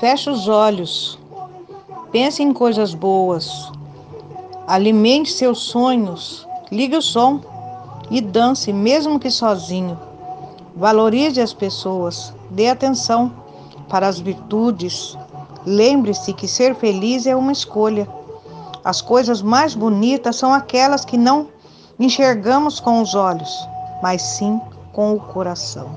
Feche os olhos. Pense em coisas boas. Alimente seus sonhos. Ligue o som e dance, mesmo que sozinho. Valorize as pessoas. Dê atenção para as virtudes. Lembre-se que ser feliz é uma escolha. As coisas mais bonitas são aquelas que não enxergamos com os olhos, mas sim com o coração.